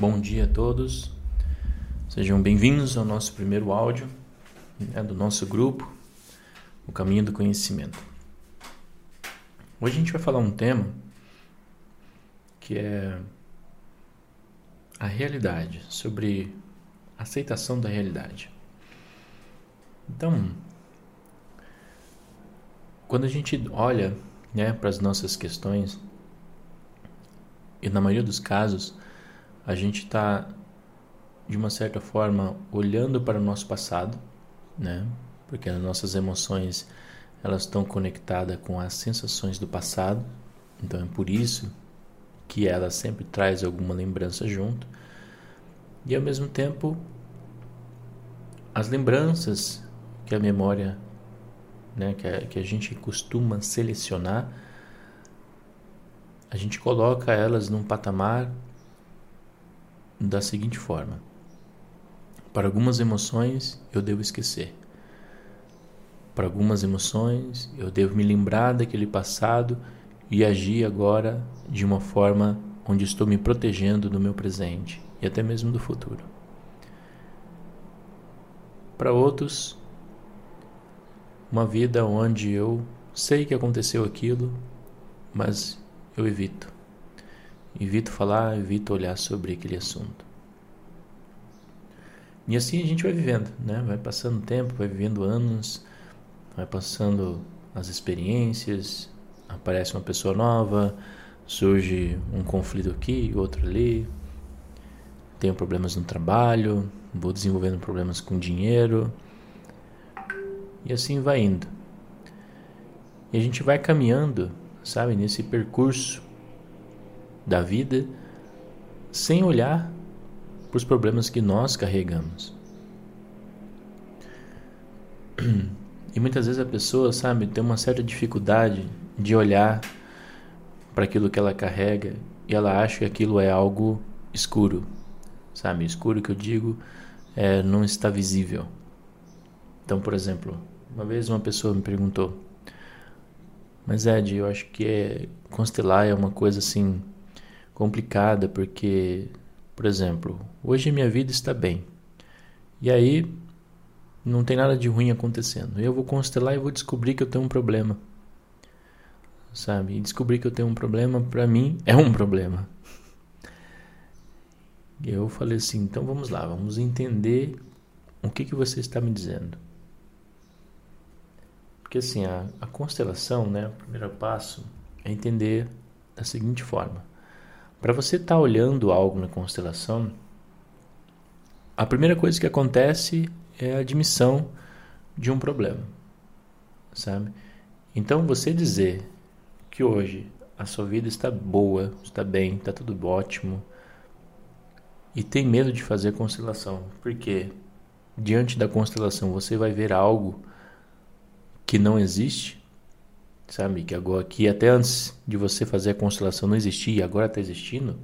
Bom dia a todos, sejam bem-vindos ao nosso primeiro áudio né, do nosso grupo, O Caminho do Conhecimento. Hoje a gente vai falar um tema que é a realidade, sobre aceitação da realidade. Então, quando a gente olha né, para as nossas questões, e na maioria dos casos, a gente está, de uma certa forma, olhando para o nosso passado, né? Porque as nossas emoções elas estão conectadas com as sensações do passado, então é por isso que ela sempre traz alguma lembrança junto. E ao mesmo tempo, as lembranças que a memória, né, que a, que a gente costuma selecionar, a gente coloca elas num patamar da seguinte forma: para algumas emoções eu devo esquecer. Para algumas emoções eu devo me lembrar daquele passado e agir agora de uma forma onde estou me protegendo do meu presente e até mesmo do futuro. Para outros, uma vida onde eu sei que aconteceu aquilo, mas eu evito Evito falar, evito olhar sobre aquele assunto. E assim a gente vai vivendo, né? Vai passando tempo, vai vivendo anos, vai passando as experiências, aparece uma pessoa nova, surge um conflito aqui, outro ali, tenho problemas no trabalho, vou desenvolvendo problemas com dinheiro, e assim vai indo. E a gente vai caminhando, sabe, nesse percurso da vida sem olhar para os problemas que nós carregamos. E muitas vezes a pessoa, sabe, tem uma certa dificuldade de olhar para aquilo que ela carrega e ela acha que aquilo é algo escuro, sabe? Escuro que eu digo é não está visível. Então, por exemplo, uma vez uma pessoa me perguntou: Mas Ed, eu acho que é, constelar é uma coisa assim complicada, porque, por exemplo, hoje minha vida está bem. E aí não tem nada de ruim acontecendo. Eu vou constelar e vou descobrir que eu tenho um problema. Sabe? E descobrir que eu tenho um problema, para mim, é um problema. Eu falei assim: então vamos lá, vamos entender o que, que você está me dizendo. Porque assim, a, a constelação, né, o primeiro passo é entender da seguinte forma: para você estar tá olhando algo na constelação, a primeira coisa que acontece é a admissão de um problema, sabe? Então você dizer que hoje a sua vida está boa, está bem, está tudo ótimo e tem medo de fazer constelação, porque diante da constelação você vai ver algo que não existe, sabe? Que agora que até antes de você fazer a constelação não existia agora está existindo.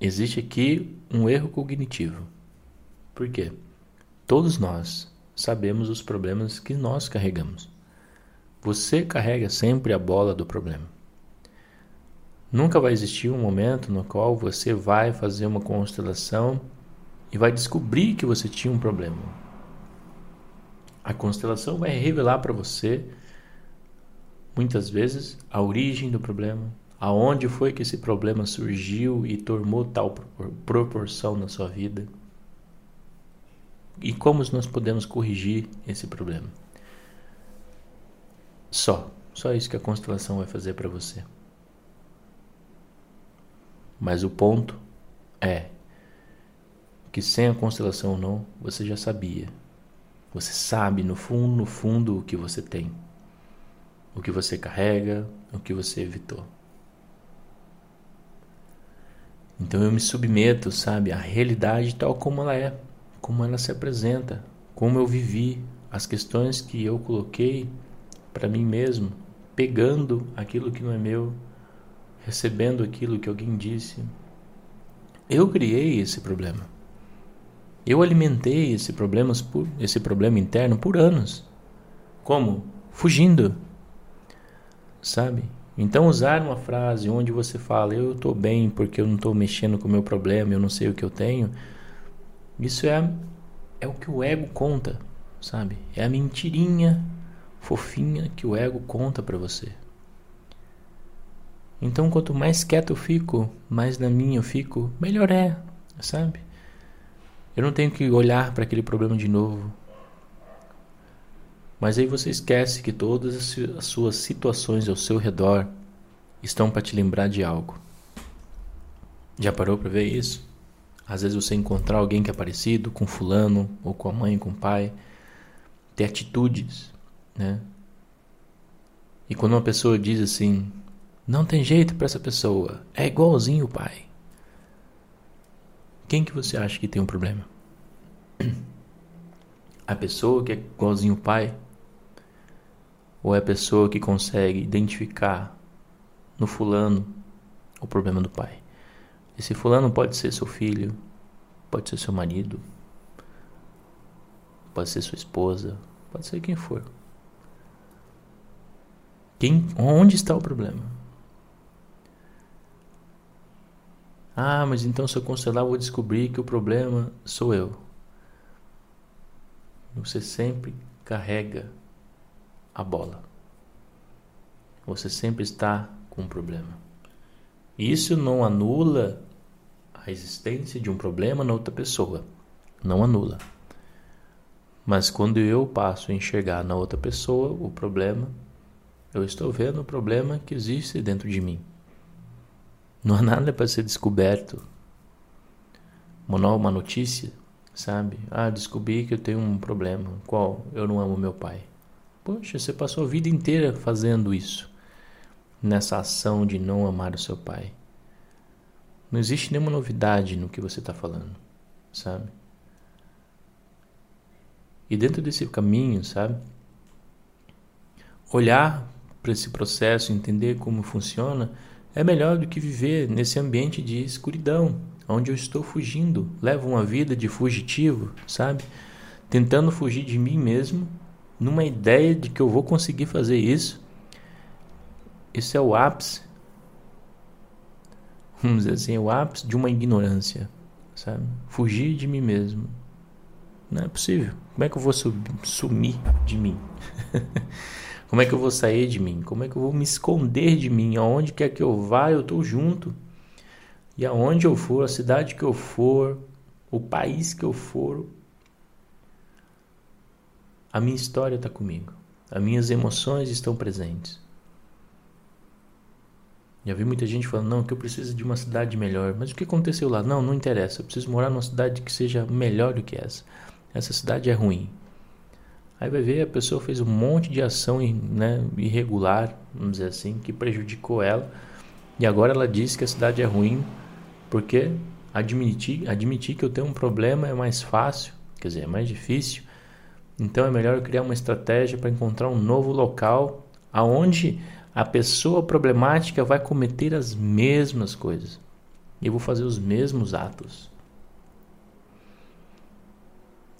Existe aqui um erro cognitivo. Por quê? Todos nós sabemos os problemas que nós carregamos. Você carrega sempre a bola do problema. Nunca vai existir um momento no qual você vai fazer uma constelação e vai descobrir que você tinha um problema. A constelação vai revelar para você muitas vezes a origem do problema, aonde foi que esse problema surgiu e tomou tal proporção na sua vida e como nós podemos corrigir esse problema. Só, só isso que a constelação vai fazer para você. Mas o ponto é que sem a constelação ou não, você já sabia. Você sabe no fundo, no fundo o que você tem o que você carrega, o que você evitou. Então eu me submeto, sabe, à realidade tal como ela é, como ela se apresenta, como eu vivi, as questões que eu coloquei para mim mesmo, pegando aquilo que não é meu, recebendo aquilo que alguém disse. Eu criei esse problema. Eu alimentei esse problema, esse problema interno por anos. Como? Fugindo sabe? Então, usar uma frase onde você fala eu estou bem porque eu não estou mexendo com o meu problema, eu não sei o que eu tenho, isso é, é o que o ego conta, sabe? É a mentirinha fofinha que o ego conta para você. Então, quanto mais quieto eu fico, mais na minha eu fico, melhor é, sabe? Eu não tenho que olhar para aquele problema de novo. Mas aí você esquece que todas as suas situações ao seu redor estão para te lembrar de algo. Já parou para ver isso? Às vezes você encontrar alguém que é parecido com fulano ou com a mãe, com o pai, ter atitudes, né? E quando uma pessoa diz assim, não tem jeito para essa pessoa, é igualzinho o pai. Quem que você acha que tem um problema? A pessoa que é igualzinho o pai ou é a pessoa que consegue identificar no fulano o problema do pai? Esse fulano pode ser seu filho, pode ser seu marido, pode ser sua esposa, pode ser quem for. Quem, onde está o problema? Ah, mas então se eu constelar eu vou descobrir que o problema sou eu. Você sempre carrega a bola. Você sempre está com um problema. Isso não anula a existência de um problema na outra pessoa. Não anula. Mas quando eu passo a enxergar na outra pessoa o problema, eu estou vendo o problema que existe dentro de mim. Não há nada para ser descoberto. Uma notícia, sabe? Ah, descobri que eu tenho um problema. Qual? Eu não amo meu pai. Poxa, você passou a vida inteira fazendo isso, nessa ação de não amar o seu pai. Não existe nenhuma novidade no que você está falando, sabe? E dentro desse caminho, sabe? Olhar para esse processo, entender como funciona, é melhor do que viver nesse ambiente de escuridão, onde eu estou fugindo, levo uma vida de fugitivo, sabe? Tentando fugir de mim mesmo numa ideia de que eu vou conseguir fazer isso, isso é o ápice, vamos dizer assim, é o ápice de uma ignorância, sabe? Fugir de mim mesmo. Não é possível. Como é que eu vou sumir de mim? Como é que eu vou sair de mim? Como é que eu vou me esconder de mim? Aonde quer que eu vá, eu estou junto. E aonde eu for, a cidade que eu for, o país que eu for, a minha história está comigo. As minhas emoções estão presentes. Já vi muita gente falando, não, que eu preciso de uma cidade melhor. Mas o que aconteceu lá? Não, não interessa. Eu preciso morar numa cidade que seja melhor do que essa. Essa cidade é ruim. Aí vai ver, a pessoa fez um monte de ação né, irregular, vamos dizer assim, que prejudicou ela. E agora ela diz que a cidade é ruim porque admitir, admitir que eu tenho um problema é mais fácil, quer dizer, é mais difícil então é melhor criar uma estratégia para encontrar um novo local aonde a pessoa problemática vai cometer as mesmas coisas. E eu vou fazer os mesmos atos.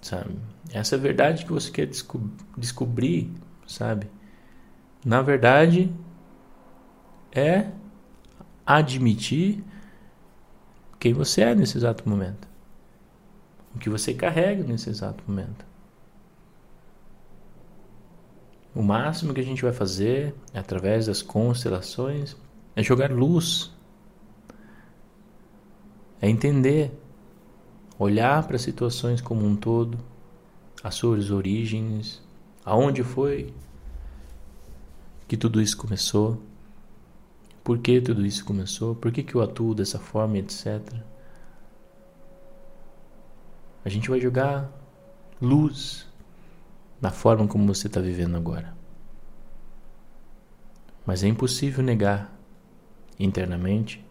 Sabe? Essa é a verdade que você quer desco descobrir, sabe? Na verdade, é admitir quem você é nesse exato momento. O que você carrega nesse exato momento. O máximo que a gente vai fazer através das constelações é jogar luz, é entender, olhar para as situações como um todo, as suas origens, aonde foi que tudo isso começou, por que tudo isso começou, por que, que eu atuo dessa forma, etc. A gente vai jogar luz na forma como você está vivendo agora. Mas é impossível negar internamente,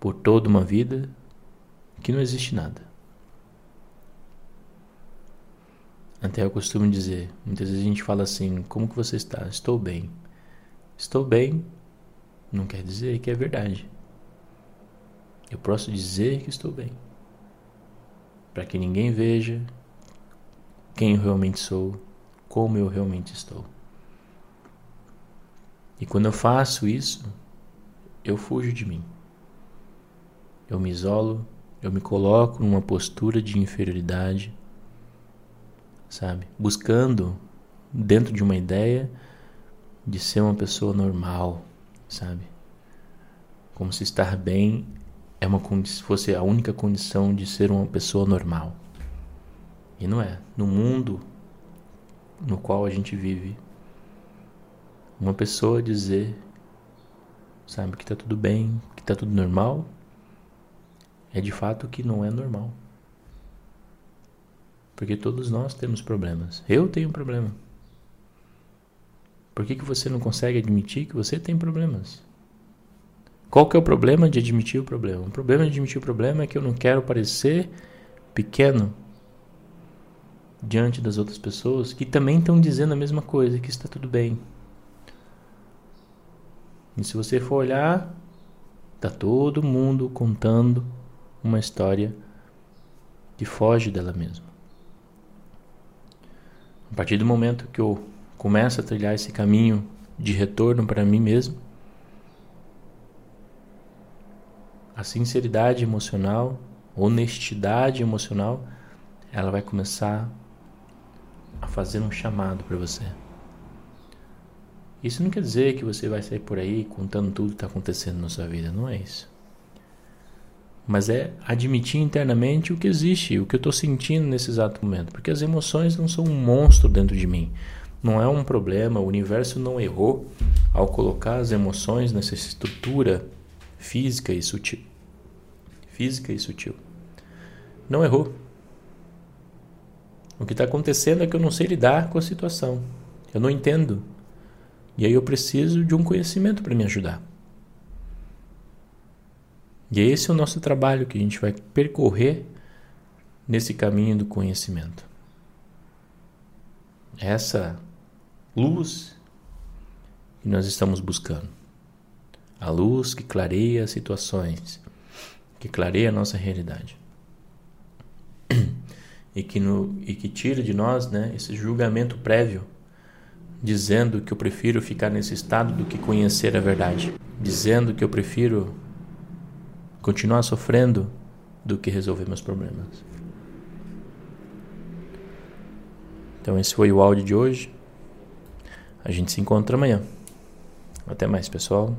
por toda uma vida, que não existe nada. Até eu costumo dizer, muitas vezes a gente fala assim: como que você está? Estou bem. Estou bem não quer dizer que é verdade. Eu posso dizer que estou bem, para que ninguém veja quem eu realmente sou, como eu realmente estou. E quando eu faço isso, eu fujo de mim. Eu me isolo, eu me coloco numa postura de inferioridade, sabe? Buscando dentro de uma ideia de ser uma pessoa normal, sabe? Como se estar bem é uma se fosse a única condição de ser uma pessoa normal. E não é. No mundo no qual a gente vive, uma pessoa dizer, sabe, que tá tudo bem, que tá tudo normal, é de fato que não é normal. Porque todos nós temos problemas. Eu tenho problema. Por que, que você não consegue admitir que você tem problemas? Qual que é o problema de admitir o problema? O problema de admitir o problema é que eu não quero parecer pequeno diante das outras pessoas que também estão dizendo a mesma coisa, que está tudo bem. E se você for olhar, está todo mundo contando uma história que foge dela mesma. A partir do momento que eu começo a trilhar esse caminho de retorno para mim mesmo, a sinceridade emocional, honestidade emocional, ela vai começar a fazer um chamado para você. Isso não quer dizer que você vai sair por aí contando tudo que está acontecendo na sua vida, não é isso. Mas é admitir internamente o que existe, o que eu estou sentindo nesse exato momento. Porque as emoções não são um monstro dentro de mim. Não é um problema, o universo não errou ao colocar as emoções nessa estrutura física e sutil. Física e sutil. Não errou. O que está acontecendo é que eu não sei lidar com a situação. Eu não entendo. E aí eu preciso de um conhecimento para me ajudar. E esse é o nosso trabalho que a gente vai percorrer nesse caminho do conhecimento. Essa luz que nós estamos buscando. A luz que clareia as situações, que clareia a nossa realidade e que, no, e que tira de nós né, esse julgamento prévio, dizendo que eu prefiro ficar nesse estado do que conhecer a verdade, dizendo que eu prefiro continuar sofrendo do que resolver meus problemas. Então, esse foi o áudio de hoje. A gente se encontra amanhã. Até mais, pessoal.